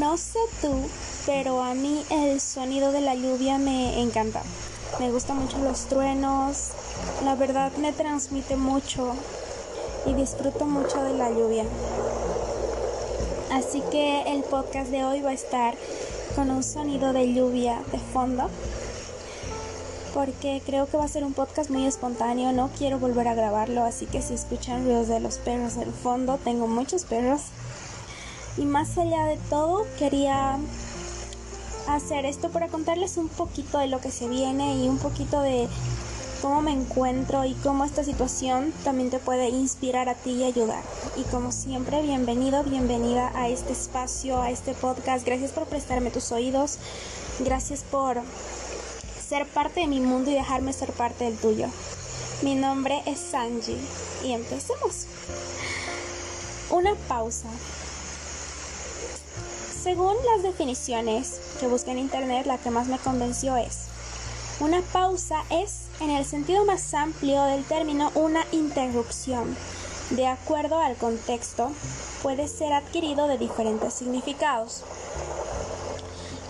No sé tú, pero a mí el sonido de la lluvia me encanta. Me gustan mucho los truenos. La verdad me transmite mucho y disfruto mucho de la lluvia. Así que el podcast de hoy va a estar con un sonido de lluvia de fondo. Porque creo que va a ser un podcast muy espontáneo, no quiero volver a grabarlo, así que si escuchan ruidos de los perros del fondo, tengo muchos perros. Y más allá de todo, quería hacer esto para contarles un poquito de lo que se viene y un poquito de cómo me encuentro y cómo esta situación también te puede inspirar a ti y ayudar. Y como siempre, bienvenido, bienvenida a este espacio, a este podcast. Gracias por prestarme tus oídos. Gracias por ser parte de mi mundo y dejarme ser parte del tuyo. Mi nombre es Sanji y empecemos. Una pausa. Según las definiciones que busqué en internet, la que más me convenció es, una pausa es, en el sentido más amplio del término, una interrupción. De acuerdo al contexto, puede ser adquirido de diferentes significados.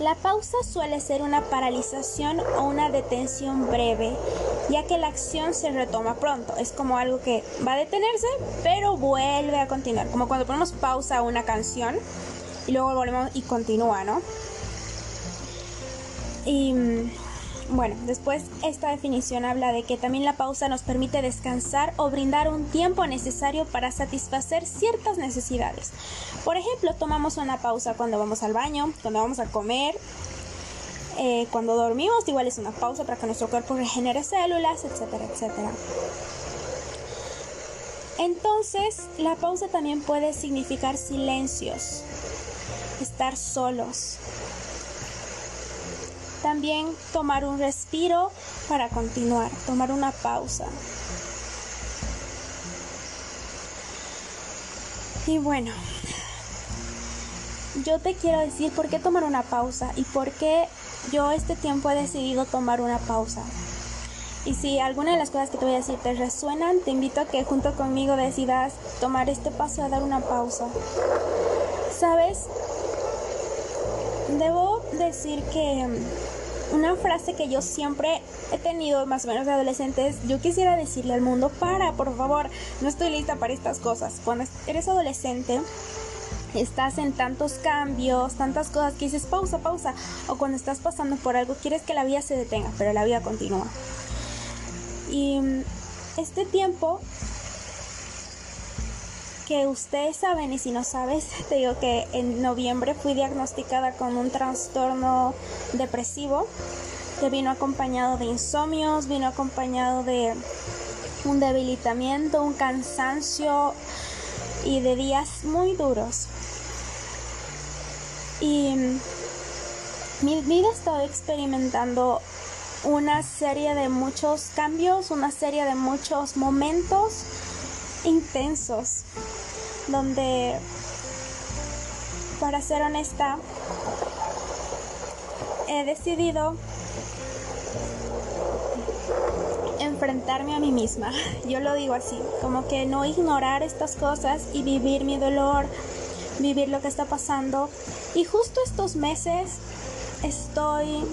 La pausa suele ser una paralización o una detención breve, ya que la acción se retoma pronto. Es como algo que va a detenerse, pero vuelve a continuar. Como cuando ponemos pausa a una canción y luego volvemos y continúa, ¿no? Y mm, bueno, después esta definición habla de que también la pausa nos permite descansar o brindar un tiempo necesario para satisfacer ciertas necesidades. Por ejemplo, tomamos una pausa cuando vamos al baño, cuando vamos a comer, eh, cuando dormimos, igual es una pausa para que nuestro cuerpo regenere células, etcétera, etcétera. Entonces, la pausa también puede significar silencios, estar solos, también tomar un respiro para continuar, tomar una pausa. Y bueno, yo te quiero decir por qué tomar una pausa y por qué yo este tiempo he decidido tomar una pausa. Y si alguna de las cosas que te voy a decir te resuenan, te invito a que junto conmigo decidas tomar este paso a dar una pausa. ¿Sabes? Debo decir que una frase que yo siempre he tenido más o menos de adolescentes, yo quisiera decirle al mundo, para, por favor, no estoy lista para estas cosas. Cuando eres adolescente, estás en tantos cambios, tantas cosas que dices pausa, pausa, o cuando estás pasando por algo, quieres que la vida se detenga, pero la vida continúa. Y mm, este tiempo que ustedes saben y si no sabes, te digo que en noviembre fui diagnosticada con un trastorno depresivo que vino acompañado de insomnios, vino acompañado de un debilitamiento, un cansancio y de días muy duros. Y mi vida estaba experimentando una serie de muchos cambios, una serie de muchos momentos intensos donde, para ser honesta, he decidido enfrentarme a mí misma. Yo lo digo así, como que no ignorar estas cosas y vivir mi dolor, vivir lo que está pasando. Y justo estos meses estoy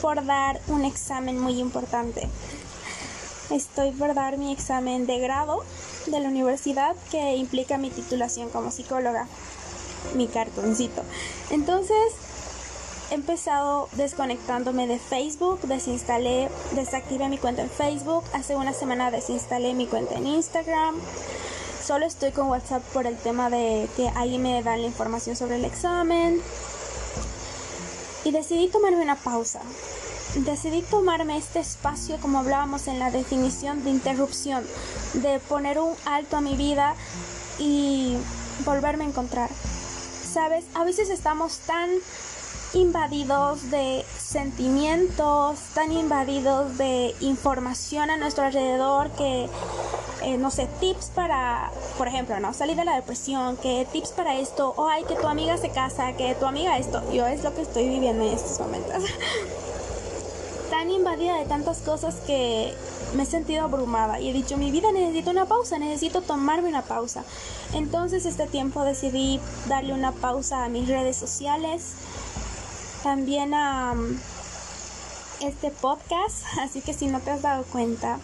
por dar un examen muy importante. Estoy por dar mi examen de grado de la universidad que implica mi titulación como psicóloga, mi cartoncito. Entonces, he empezado desconectándome de Facebook, desinstalé, desactivé mi cuenta en Facebook, hace una semana desinstalé mi cuenta en Instagram. Solo estoy con WhatsApp por el tema de que ahí me dan la información sobre el examen. Y decidí tomarme una pausa decidí tomarme este espacio, como hablábamos en la definición de interrupción, de poner un alto a mi vida y volverme a encontrar. Sabes, a veces estamos tan invadidos de sentimientos, tan invadidos de información a nuestro alrededor que, eh, no sé, tips para, por ejemplo, ¿no? Salir de la depresión, que tips para esto, o hay que tu amiga se casa, que tu amiga esto. Yo es lo que estoy viviendo en estos momentos. invadida de tantas cosas que me he sentido abrumada y he dicho, mi vida necesita una pausa, necesito tomarme una pausa. Entonces este tiempo decidí darle una pausa a mis redes sociales, también a um, este podcast, así que si no te has dado cuenta,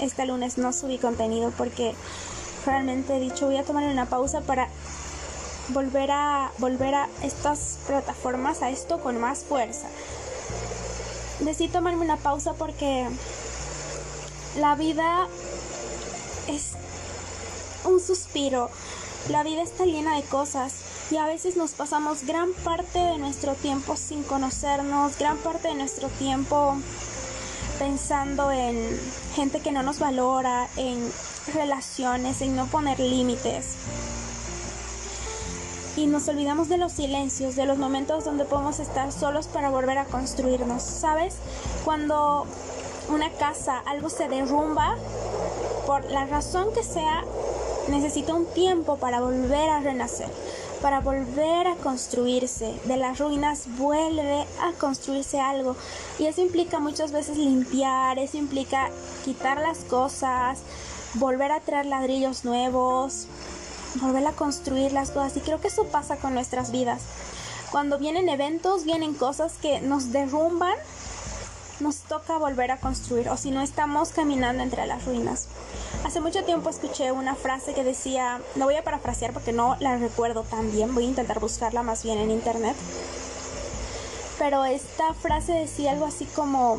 este lunes no subí contenido porque realmente he dicho voy a tomar una pausa para volver a volver a estas plataformas a esto con más fuerza. Decidí tomarme una pausa porque la vida es un suspiro. La vida está llena de cosas y a veces nos pasamos gran parte de nuestro tiempo sin conocernos, gran parte de nuestro tiempo pensando en gente que no nos valora, en relaciones, en no poner límites. Y nos olvidamos de los silencios, de los momentos donde podemos estar solos para volver a construirnos. ¿Sabes? Cuando una casa, algo se derrumba, por la razón que sea, necesita un tiempo para volver a renacer, para volver a construirse. De las ruinas vuelve a construirse algo. Y eso implica muchas veces limpiar, eso implica quitar las cosas, volver a traer ladrillos nuevos, volver a construir las cosas. Y creo que eso pasa con nuestras vidas. Cuando vienen eventos, vienen cosas que nos derrumban, nos toca volver a construir o si no estamos caminando entre las ruinas. Hace mucho tiempo escuché una frase que decía, no voy a parafrasear porque no la recuerdo tan bien, voy a intentar buscarla más bien en internet. Pero esta frase decía algo así como,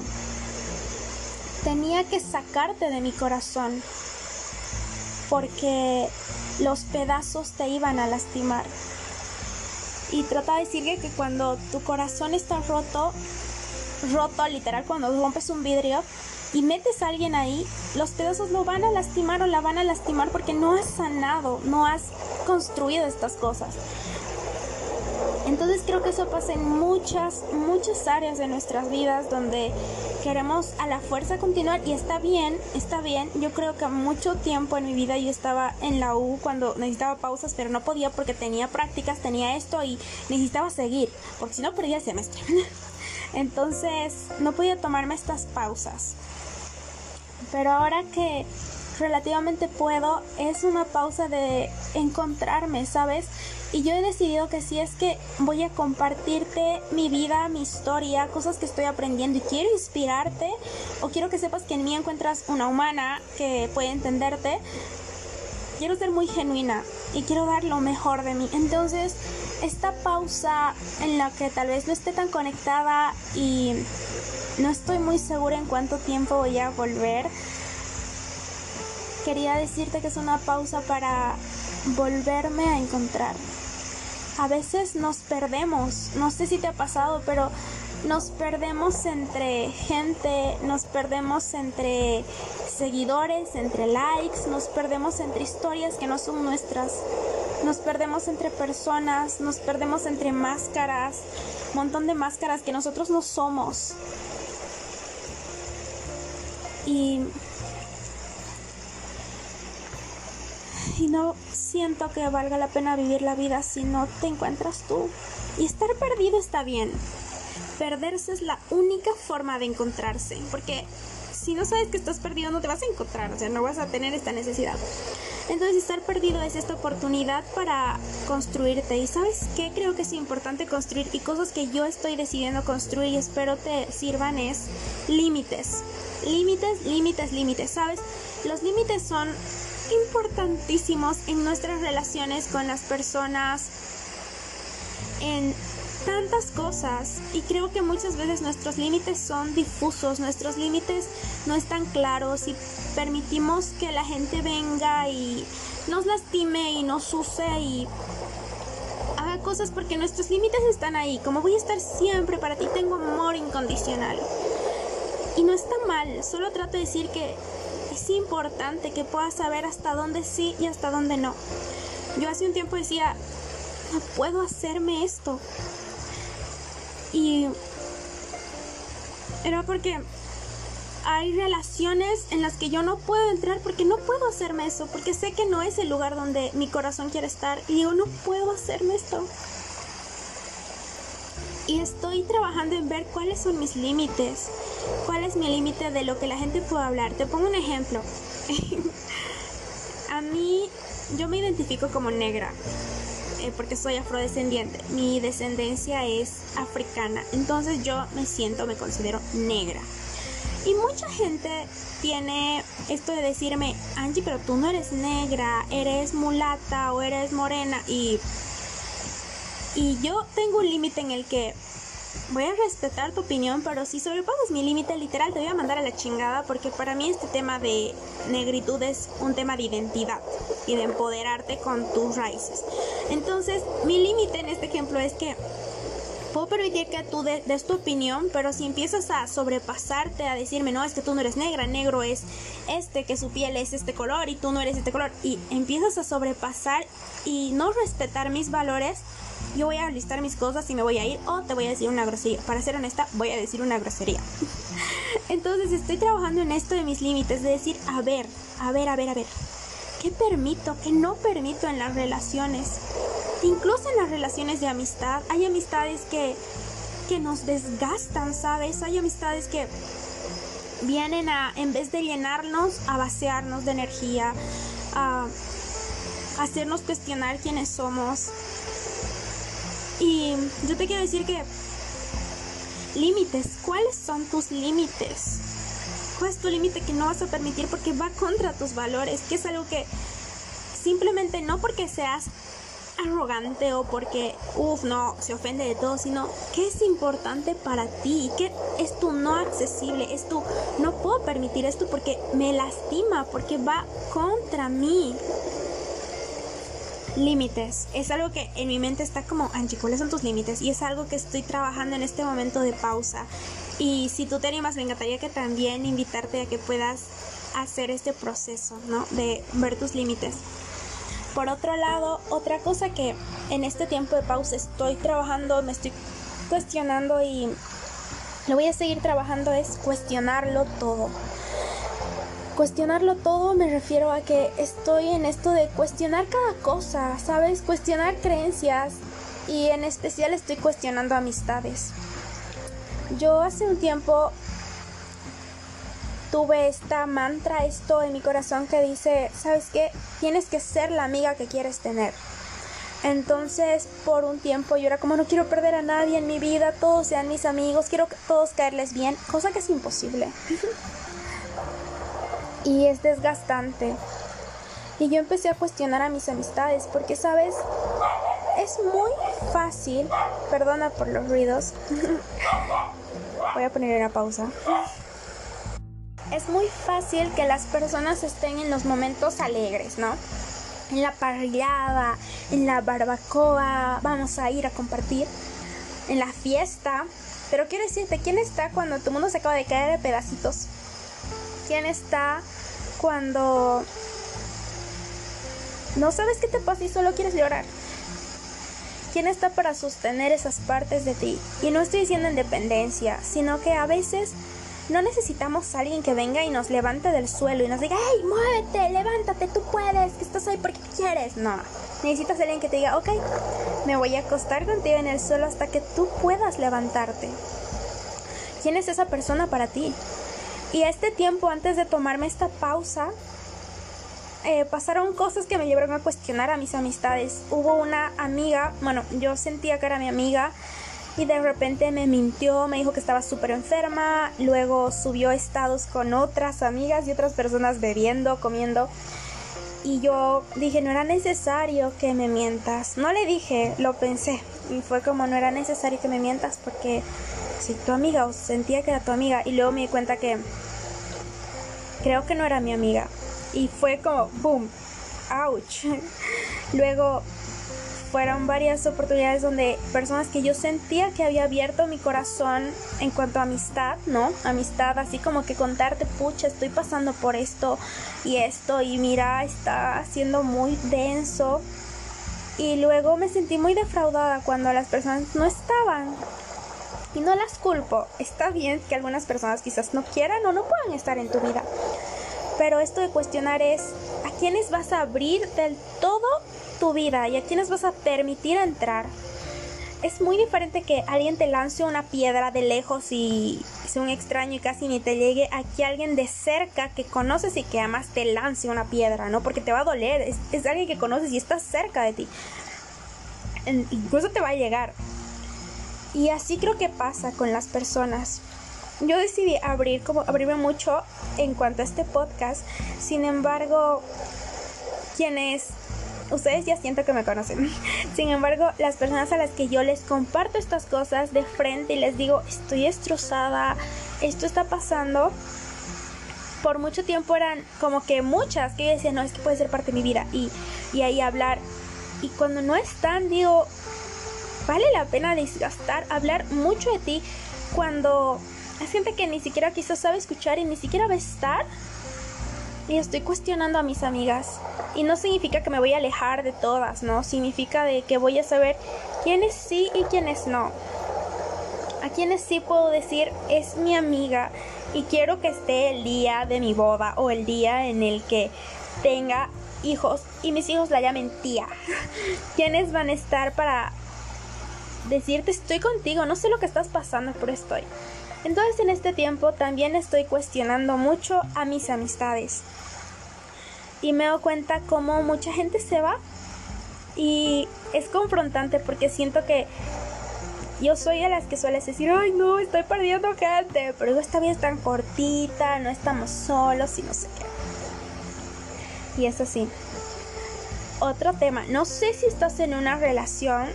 tenía que sacarte de mi corazón porque los pedazos te iban a lastimar. Y trata de decir que cuando tu corazón está roto, roto literal, cuando rompes un vidrio y metes a alguien ahí, los pedazos lo van a lastimar o la van a lastimar porque no has sanado, no has construido estas cosas. Entonces creo que eso pasa en muchas, muchas áreas de nuestras vidas donde queremos a la fuerza continuar y está bien, está bien. Yo creo que mucho tiempo en mi vida yo estaba en la U cuando necesitaba pausas, pero no podía porque tenía prácticas, tenía esto y necesitaba seguir, porque si no perdía el semestre. Entonces no podía tomarme estas pausas. Pero ahora que relativamente puedo, es una pausa de encontrarme, ¿sabes? Y yo he decidido que si es que voy a compartirte mi vida, mi historia, cosas que estoy aprendiendo y quiero inspirarte o quiero que sepas que en mí encuentras una humana que puede entenderte, quiero ser muy genuina y quiero dar lo mejor de mí. Entonces, esta pausa en la que tal vez no esté tan conectada y no estoy muy segura en cuánto tiempo voy a volver, quería decirte que es una pausa para volverme a encontrar a veces nos perdemos, no sé si te ha pasado, pero nos perdemos entre gente, nos perdemos entre seguidores, entre likes, nos perdemos entre historias que no son nuestras, nos perdemos entre personas, nos perdemos entre máscaras, un montón de máscaras que nosotros no somos. Y y no siento que valga la pena vivir la vida si no te encuentras tú. Y estar perdido está bien. Perderse es la única forma de encontrarse, porque si no sabes que estás perdido no te vas a encontrar, o sea, no vas a tener esta necesidad. Entonces estar perdido es esta oportunidad para construirte. Y sabes qué creo que es importante construir y cosas que yo estoy decidiendo construir y espero te sirvan es límites. Límites, límites, límites. ¿Sabes? Los límites son importantísimos en nuestras relaciones con las personas, en tantas cosas y creo que muchas veces nuestros límites son difusos, nuestros límites no están claros y permitimos que la gente venga y nos lastime y nos use y haga cosas porque nuestros límites están ahí, como voy a estar siempre para ti, tengo amor incondicional. Y no está mal, solo trato de decir que es importante que puedas saber hasta dónde sí y hasta dónde no. Yo hace un tiempo decía, no puedo hacerme esto. Y era porque hay relaciones en las que yo no puedo entrar porque no puedo hacerme eso, porque sé que no es el lugar donde mi corazón quiere estar y yo no puedo hacerme esto. Y estoy trabajando en ver cuáles son mis límites, cuál es mi límite de lo que la gente puede hablar. Te pongo un ejemplo. a mí, yo me identifico como negra eh, porque soy afrodescendiente. Mi descendencia es africana, entonces yo me siento, me considero negra. Y mucha gente tiene esto de decirme, Angie, pero tú no eres negra, eres mulata o eres morena. Y, y yo tengo un límite en el que voy a respetar tu opinión, pero si sobrepasas mi límite literal te voy a mandar a la chingada porque para mí este tema de negritud es un tema de identidad y de empoderarte con tus raíces. Entonces, mi límite en este ejemplo es que puedo permitir que tú des tu opinión, pero si empiezas a sobrepasarte, a decirme, no, es que tú no eres negra, negro es este, que su piel es este color y tú no eres este color, y empiezas a sobrepasar y no respetar mis valores, yo voy a listar mis cosas y me voy a ir o te voy a decir una grosería. Para ser honesta, voy a decir una grosería. Entonces estoy trabajando en esto de mis límites, de decir, a ver, a ver, a ver, a ver, ¿qué permito, qué no permito en las relaciones? Incluso en las relaciones de amistad, hay amistades que, que nos desgastan, ¿sabes? Hay amistades que vienen a, en vez de llenarnos, a vaciarnos de energía, a hacernos cuestionar quiénes somos, y yo te quiero decir que límites, ¿cuáles son tus límites? ¿Cuál es tu límite que no vas a permitir porque va contra tus valores? Que es algo que simplemente no porque seas arrogante o porque, uff, no, se ofende de todo, sino que es importante para ti, que es tu no accesible, es tu no puedo permitir esto porque me lastima, porque va contra mí límites. Es algo que en mi mente está como, Angie, ¿cuáles son tus límites? Y es algo que estoy trabajando en este momento de pausa. Y si tú te animas, me encantaría que también invitarte a que puedas hacer este proceso, ¿no? De ver tus límites. Por otro lado, otra cosa que en este tiempo de pausa estoy trabajando, me estoy cuestionando y lo voy a seguir trabajando es cuestionarlo todo. Cuestionarlo todo me refiero a que estoy en esto de cuestionar cada cosa, ¿sabes? Cuestionar creencias y en especial estoy cuestionando amistades. Yo hace un tiempo tuve esta mantra, esto en mi corazón que dice, ¿sabes qué? Tienes que ser la amiga que quieres tener. Entonces, por un tiempo yo era como no quiero perder a nadie en mi vida, todos sean mis amigos, quiero todos caerles bien, cosa que es imposible. Y es desgastante. Y yo empecé a cuestionar a mis amistades porque, ¿sabes? Es muy fácil, perdona por los ruidos, voy a poner una pausa. Es muy fácil que las personas estén en los momentos alegres, ¿no? En la parrillada, en la barbacoa, vamos a ir a compartir, en la fiesta. Pero quiero decirte, ¿quién está cuando tu mundo se acaba de caer de pedacitos? ¿Quién está cuando no sabes qué te pasa y solo quieres llorar? ¿Quién está para sostener esas partes de ti? Y no estoy diciendo independencia, sino que a veces no necesitamos alguien que venga y nos levante del suelo y nos diga, hey, muévete, levántate, tú puedes, que estás ahí porque quieres. No, necesitas a alguien que te diga, ok, me voy a acostar contigo en el suelo hasta que tú puedas levantarte. ¿Quién es esa persona para ti? Y este tiempo, antes de tomarme esta pausa, eh, pasaron cosas que me llevaron a cuestionar a mis amistades. Hubo una amiga, bueno, yo sentía que era mi amiga y de repente me mintió, me dijo que estaba súper enferma, luego subió estados con otras amigas y otras personas bebiendo, comiendo. Y yo dije, no era necesario que me mientas. No le dije, lo pensé. Y fue como, no era necesario que me mientas porque si tu amiga o sentía que era tu amiga. Y luego me di cuenta que creo que no era mi amiga. Y fue como, boom, ouch. Luego fueron varias oportunidades donde personas que yo sentía que había abierto mi corazón en cuanto a amistad, ¿no? Amistad, así como que contarte, pucha, estoy pasando por esto y esto y mira, está siendo muy denso. Y luego me sentí muy defraudada cuando las personas no estaban. Y no las culpo. Está bien que algunas personas quizás no quieran o no puedan estar en tu vida. Pero esto de cuestionar es a quiénes vas a abrir del todo tu vida y a quiénes vas a permitir entrar. Es muy diferente que alguien te lance una piedra de lejos y sea un extraño y casi ni te llegue a que alguien de cerca que conoces y que además te lance una piedra, ¿no? Porque te va a doler, es, es alguien que conoces y está cerca de ti. incluso te va a llegar. Y así creo que pasa con las personas. Yo decidí abrir como abrirme mucho en cuanto a este podcast. Sin embargo, quienes ustedes ya siento que me conocen. Sin embargo, las personas a las que yo les comparto estas cosas de frente y les digo, estoy destrozada, esto está pasando, por mucho tiempo eran como que muchas que yo decía, no, es que puede ser parte de mi vida y, y ahí hablar. Y cuando no están, digo, vale la pena desgastar, hablar mucho de ti cuando hay gente que ni siquiera quizás sabe escuchar y ni siquiera va a estar y estoy cuestionando a mis amigas. Y no significa que me voy a alejar de todas, ¿no? Significa de que voy a saber quiénes sí y quiénes no. A quienes sí puedo decir es mi amiga y quiero que esté el día de mi boda o el día en el que tenga hijos y mis hijos la llamen tía. ¿Quiénes van a estar para decirte estoy contigo? No sé lo que estás pasando, pero estoy. Entonces en este tiempo también estoy cuestionando mucho a mis amistades. Y me doy cuenta cómo mucha gente se va. Y es confrontante porque siento que yo soy de las que sueles decir, ay no, estoy perdiendo gente, pero esta vida es tan cortita, no estamos solos y no sé qué. Y es así. Otro tema, no sé si estás en una relación,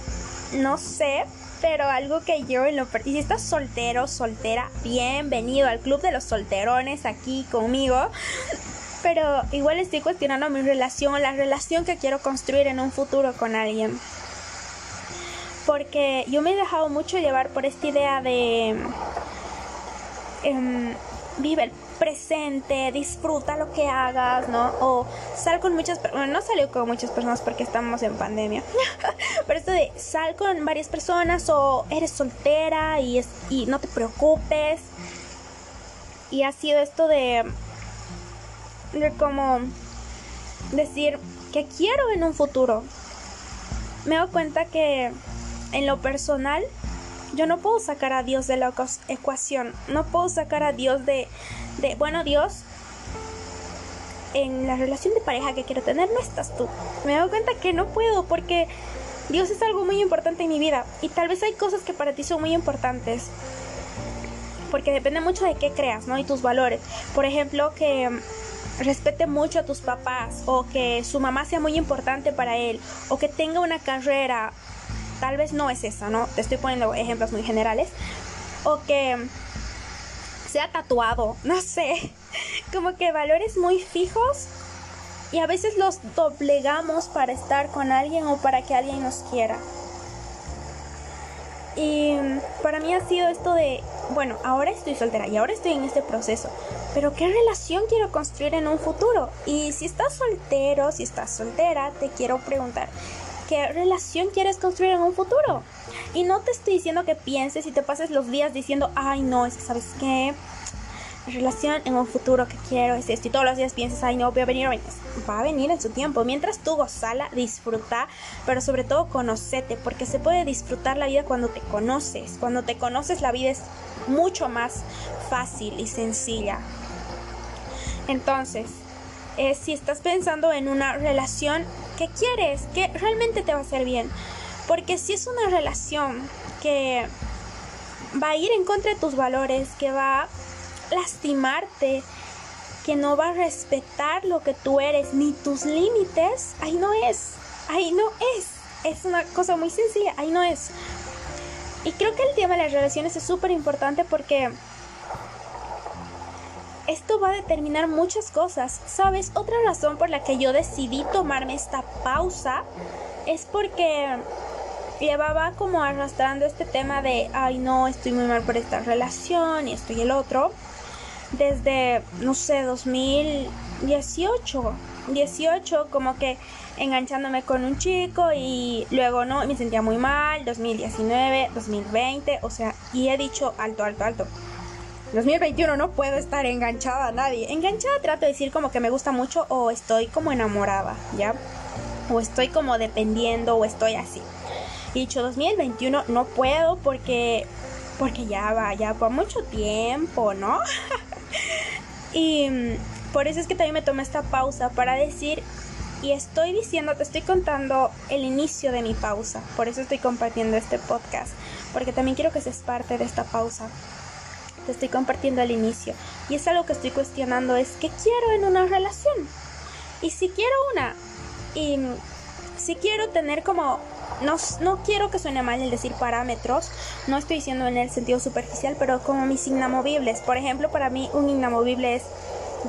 no sé, pero algo que yo en lo y si estás soltero, soltera, bienvenido al club de los solterones aquí conmigo. Pero igual estoy cuestionando mi relación, la relación que quiero construir en un futuro con alguien. Porque yo me he dejado mucho llevar por esta idea de eh, vive el presente, disfruta lo que hagas, ¿no? O sal con muchas personas, no salió con muchas personas porque estamos en pandemia, pero esto de sal con varias personas o eres soltera y, es, y no te preocupes. Y ha sido esto de, de como decir que quiero en un futuro. Me doy cuenta que en lo personal yo no puedo sacar a Dios de la ecuación, no puedo sacar a Dios de, de, bueno, Dios, en la relación de pareja que quiero tener no estás tú. Me doy cuenta que no puedo porque Dios es algo muy importante en mi vida y tal vez hay cosas que para ti son muy importantes. Porque depende mucho de qué creas, ¿no? Y tus valores. Por ejemplo, que respete mucho a tus papás o que su mamá sea muy importante para él o que tenga una carrera tal vez no es esa, ¿no? Te estoy poniendo ejemplos muy generales. O que sea tatuado, no sé. Como que valores muy fijos y a veces los doblegamos para estar con alguien o para que alguien nos quiera. Y para mí ha sido esto de, bueno, ahora estoy soltera y ahora estoy en este proceso, pero ¿qué relación quiero construir en un futuro? Y si estás soltero, si estás soltera, te quiero preguntar, qué relación quieres construir en un futuro. Y no te estoy diciendo que pienses y te pases los días diciendo, ay no, es que sabes qué, la relación en un futuro que quiero es esto. Y todos los días piensas, ay no, voy a venir, va a venir en su tiempo. Mientras tú gozala, disfruta, pero sobre todo conocete, porque se puede disfrutar la vida cuando te conoces. Cuando te conoces la vida es mucho más fácil y sencilla. Entonces, eh, si estás pensando en una relación que quieres, que realmente te va a hacer bien. Porque si es una relación que va a ir en contra de tus valores, que va a lastimarte, que no va a respetar lo que tú eres ni tus límites, ahí no es, ahí no es. Es una cosa muy sencilla, ahí no es. Y creo que el tema de las relaciones es súper importante porque esto va a determinar muchas cosas. ¿Sabes? Otra razón por la que yo decidí tomarme esta pausa es porque llevaba como arrastrando este tema de, ay no, estoy muy mal por esta relación y esto y el otro, desde, no sé, 2018. 18 como que enganchándome con un chico y luego no, me sentía muy mal, 2019, 2020, o sea, y he dicho alto, alto, alto 2021 no puedo estar enganchada a nadie. Enganchada trato de decir como que me gusta mucho o estoy como enamorada, ¿ya? O estoy como dependiendo o estoy así. Y dicho 2021 no puedo porque porque ya va, ya por mucho tiempo, ¿no? y mm, por eso es que también me tomé esta pausa para decir y estoy diciendo, te estoy contando el inicio de mi pausa. Por eso estoy compartiendo este podcast, porque también quiero que seas parte de esta pausa. Te estoy compartiendo el inicio y es algo que estoy cuestionando es qué quiero en una relación. Y si quiero una y si quiero tener como no, no quiero que suene mal el decir parámetros, no estoy diciendo en el sentido superficial, pero como mis inamovibles. Por ejemplo, para mí un inamovible es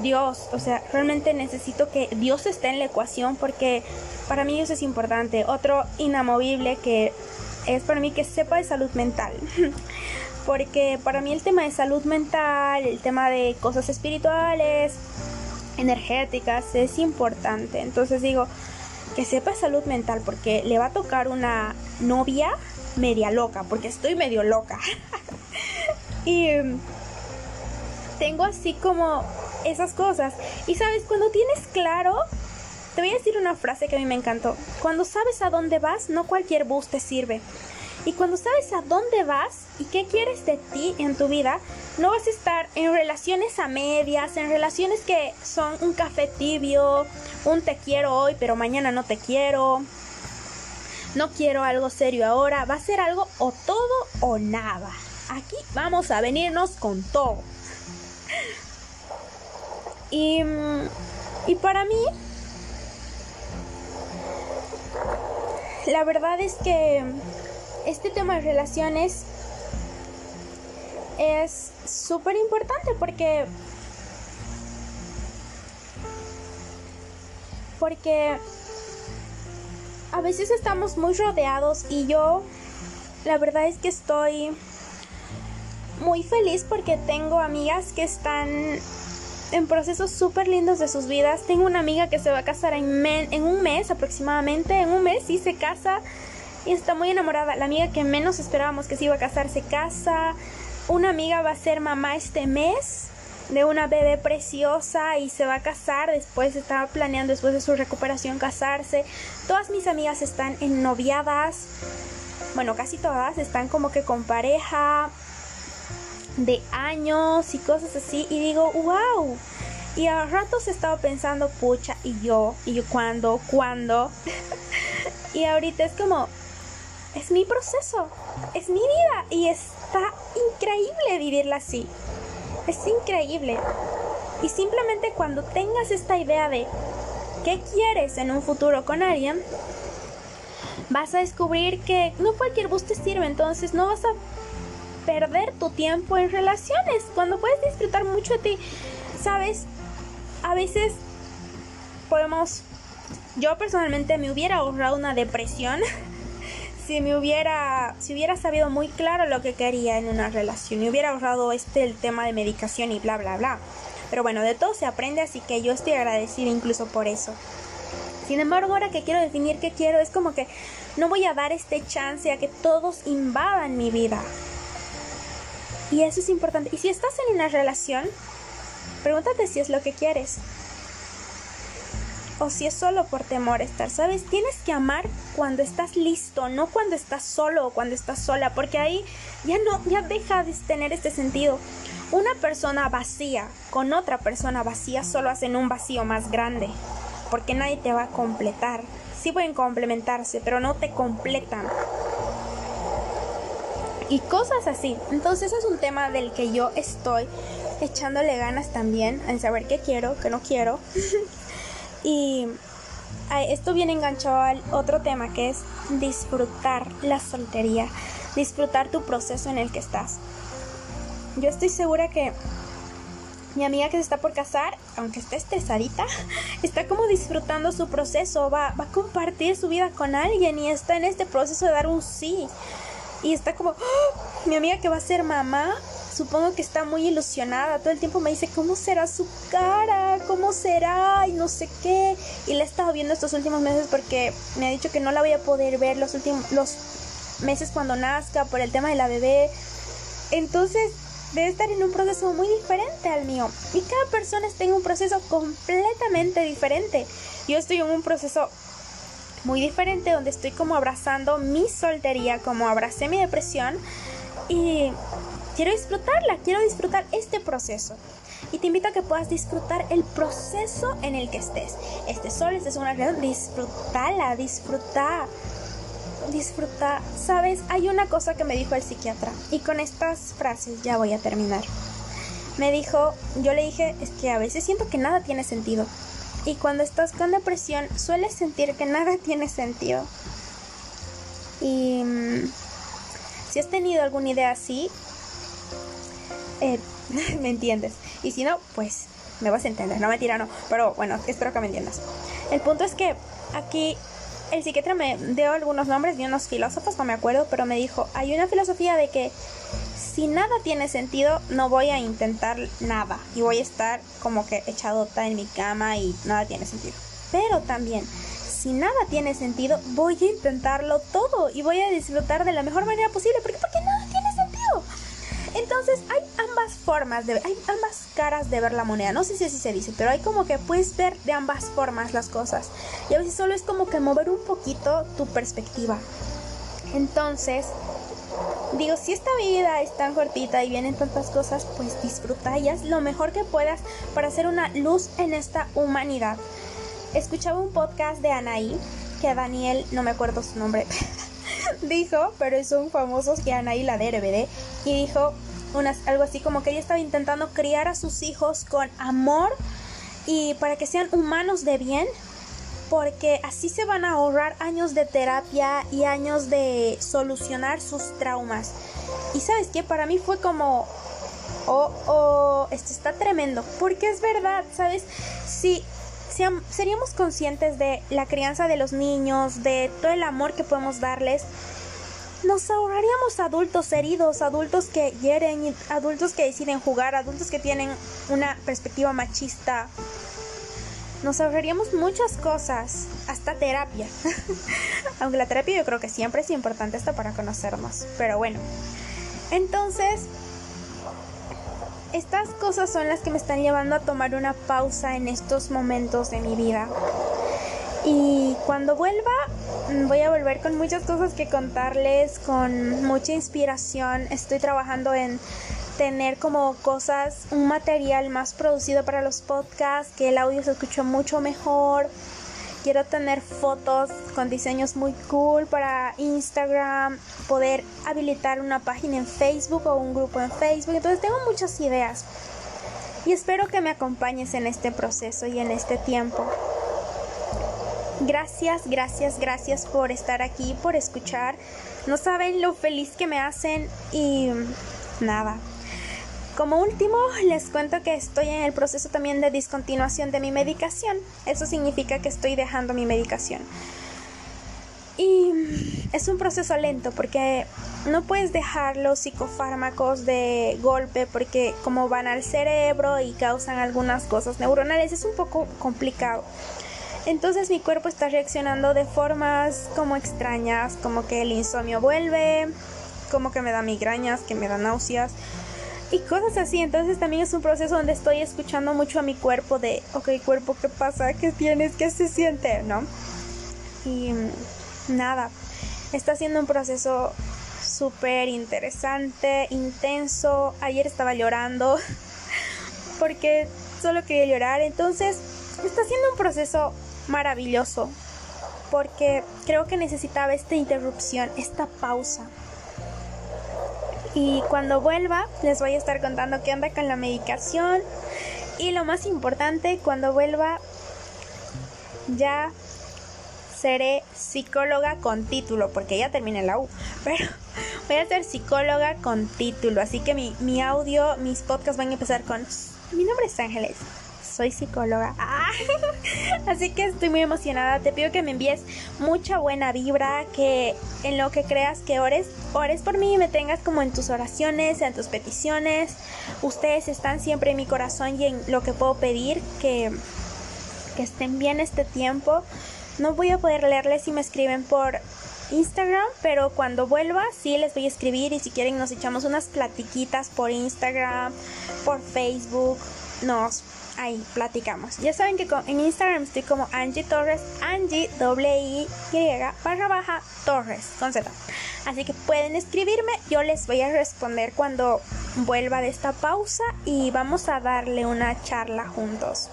Dios, o sea, realmente necesito que Dios esté en la ecuación porque para mí eso es importante. Otro inamovible que es para mí que sepa de salud mental. porque para mí el tema de salud mental, el tema de cosas espirituales, energéticas es importante. Entonces digo, que sepa salud mental porque le va a tocar una novia media loca, porque estoy medio loca. y em, tengo así como esas cosas. Y sabes, cuando tienes claro, te voy a decir una frase que a mí me encantó. Cuando sabes a dónde vas, no cualquier bus te sirve. Y cuando sabes a dónde vas y qué quieres de ti en tu vida, no vas a estar en relaciones a medias, en relaciones que son un café tibio, un te quiero hoy, pero mañana no te quiero. No quiero algo serio ahora, va a ser algo o todo o nada. Aquí vamos a venirnos con todo. Y, y para mí, la verdad es que este tema de relaciones es súper importante porque porque a veces estamos muy rodeados y yo la verdad es que estoy muy feliz porque tengo amigas que están en procesos súper lindos de sus vidas. Tengo una amiga que se va a casar en, en un mes aproximadamente, en un mes y se casa y está muy enamorada. La amiga que menos esperábamos que se iba a casar se casa. Una amiga va a ser mamá este mes de una bebé preciosa y se va a casar. Después estaba planeando después de su recuperación casarse. Todas mis amigas están ennoviadas. Bueno, casi todas están como que con pareja de años y cosas así. Y digo, wow. Y a ratos estaba pensando, pucha, y yo, y yo, ¿cuándo? ¿Cuándo? y ahorita es como, es mi proceso, es mi vida y está increíble vivirla así. Es increíble. Y simplemente cuando tengas esta idea de qué quieres en un futuro con alguien, vas a descubrir que no cualquier bus te sirve, entonces no vas a perder tu tiempo en relaciones cuando puedes disfrutar mucho de ti. Sabes, a veces podemos, yo personalmente me hubiera ahorrado una depresión si me hubiera, si hubiera sabido muy claro lo que quería en una relación y hubiera ahorrado este el tema de medicación y bla bla bla. Pero bueno, de todo se aprende, así que yo estoy agradecida incluso por eso. Sin embargo, ahora que quiero definir qué quiero, es como que no voy a dar este chance a que todos invadan mi vida. Y eso es importante. Y si estás en una relación, pregúntate si es lo que quieres o si es solo por temor estar, ¿sabes? Tienes que amar cuando estás listo, no cuando estás solo o cuando estás sola, porque ahí ya no, ya deja de tener este sentido. Una persona vacía con otra persona vacía solo hacen un vacío más grande, porque nadie te va a completar. Sí pueden complementarse, pero no te completan. Y cosas así. Entonces es un tema del que yo estoy echándole ganas también en saber qué quiero, qué no quiero. Y esto viene enganchado al otro tema que es disfrutar la soltería, disfrutar tu proceso en el que estás. Yo estoy segura que mi amiga que se está por casar, aunque esté estresadita, está como disfrutando su proceso, va, va a compartir su vida con alguien y está en este proceso de dar un sí. Y está como, ¡Ah! mi amiga que va a ser mamá, supongo que está muy ilusionada. Todo el tiempo me dice, ¿cómo será su cara? ¿Cómo será? Y no sé qué. Y la he estado viendo estos últimos meses porque me ha dicho que no la voy a poder ver los últimos los meses cuando nazca por el tema de la bebé. Entonces, debe estar en un proceso muy diferente al mío. Y cada persona está en un proceso completamente diferente. Yo estoy en un proceso muy diferente donde estoy como abrazando mi soltería, como abracé mi depresión y quiero disfrutarla, quiero disfrutar este proceso. Y te invito a que puedas disfrutar el proceso en el que estés. Este sol, este es una realidad, disfrútala, disfruta. Disfruta. Sabes, hay una cosa que me dijo el psiquiatra y con estas frases ya voy a terminar. Me dijo, yo le dije, es que a veces siento que nada tiene sentido. Y cuando estás con depresión, sueles sentir que nada tiene sentido. Y mm, si has tenido alguna idea así, eh, me entiendes. Y si no, pues me vas a entender. No me tira, no. Pero bueno, espero que me entiendas. El punto es que aquí el psiquiatra me dio algunos nombres de unos filósofos, no me acuerdo, pero me dijo, hay una filosofía de que si nada tiene sentido, no voy a intentar nada y voy a estar como que echadota en mi cama y nada tiene sentido. Pero también, si nada tiene sentido, voy a intentarlo todo y voy a disfrutar de la mejor manera posible, porque, nada tiene sentido. Entonces hay ambas formas de hay ambas caras de ver la moneda. No sé si así se dice, pero hay como que puedes ver de ambas formas las cosas. Y a veces solo es como que mover un poquito tu perspectiva. Entonces, digo, si esta vida es tan cortita y vienen tantas cosas, pues disfruta lo mejor que puedas para hacer una luz en esta humanidad. Escuchaba un podcast de Anaí, que Daniel, no me acuerdo su nombre, dijo, pero son famosos que Anaí la de RBD, y dijo unas, algo así como que ella estaba intentando criar a sus hijos con amor y para que sean humanos de bien, porque así se van a ahorrar años de terapia y años de solucionar sus traumas. Y sabes qué, para mí fue como, oh, oh, esto está tremendo, porque es verdad, ¿sabes? Si seríamos conscientes de la crianza de los niños, de todo el amor que podemos darles, nos ahorraríamos adultos heridos, adultos que hieren, adultos que deciden jugar, adultos que tienen una perspectiva machista, nos ahorraríamos muchas cosas, hasta terapia. Aunque la terapia yo creo que siempre es importante hasta para conocernos. Pero bueno, entonces, estas cosas son las que me están llevando a tomar una pausa en estos momentos de mi vida. Y cuando vuelva, voy a volver con muchas cosas que contarles, con mucha inspiración. Estoy trabajando en tener como cosas, un material más producido para los podcasts, que el audio se escuche mucho mejor. Quiero tener fotos con diseños muy cool para Instagram, poder habilitar una página en Facebook o un grupo en Facebook. Entonces tengo muchas ideas y espero que me acompañes en este proceso y en este tiempo. Gracias, gracias, gracias por estar aquí, por escuchar. No saben lo feliz que me hacen y nada, como último, les cuento que estoy en el proceso también de discontinuación de mi medicación. Eso significa que estoy dejando mi medicación. Y es un proceso lento porque no puedes dejar los psicofármacos de golpe porque como van al cerebro y causan algunas cosas neuronales es un poco complicado. Entonces mi cuerpo está reaccionando de formas como extrañas, como que el insomnio vuelve, como que me da migrañas, que me da náuseas y cosas así. Entonces también es un proceso donde estoy escuchando mucho a mi cuerpo de, ok, cuerpo, ¿qué pasa? ¿Qué tienes? ¿Qué se siente? ¿No? Y mm, nada, está siendo un proceso súper interesante, intenso. Ayer estaba llorando porque solo quería llorar. Entonces, está siendo un proceso maravilloso porque creo que necesitaba esta interrupción, esta pausa y cuando vuelva, les voy a estar contando qué onda con la medicación. Y lo más importante, cuando vuelva, ya seré psicóloga con título, porque ya terminé la U. Pero voy a ser psicóloga con título. Así que mi, mi audio, mis podcasts van a empezar con... Mi nombre es Ángeles soy psicóloga. Así que estoy muy emocionada. Te pido que me envíes mucha buena vibra, que en lo que creas que ores, ores por mí y me tengas como en tus oraciones, en tus peticiones. Ustedes están siempre en mi corazón y en lo que puedo pedir, que, que estén bien este tiempo. No voy a poder leerles si me escriben por Instagram, pero cuando vuelva sí les voy a escribir y si quieren nos echamos unas platiquitas por Instagram, por Facebook, nos ahí platicamos. Ya saben que en Instagram estoy como Angie Torres, Angie Y barra baja Torres con Z. Así que pueden escribirme, yo les voy a responder cuando vuelva de esta pausa y vamos a darle una charla juntos.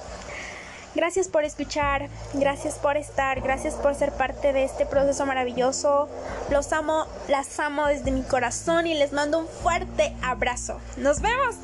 Gracias por escuchar, gracias por estar, gracias por ser parte de este proceso maravilloso. Los amo, las amo desde mi corazón y les mando un fuerte abrazo. Nos vemos.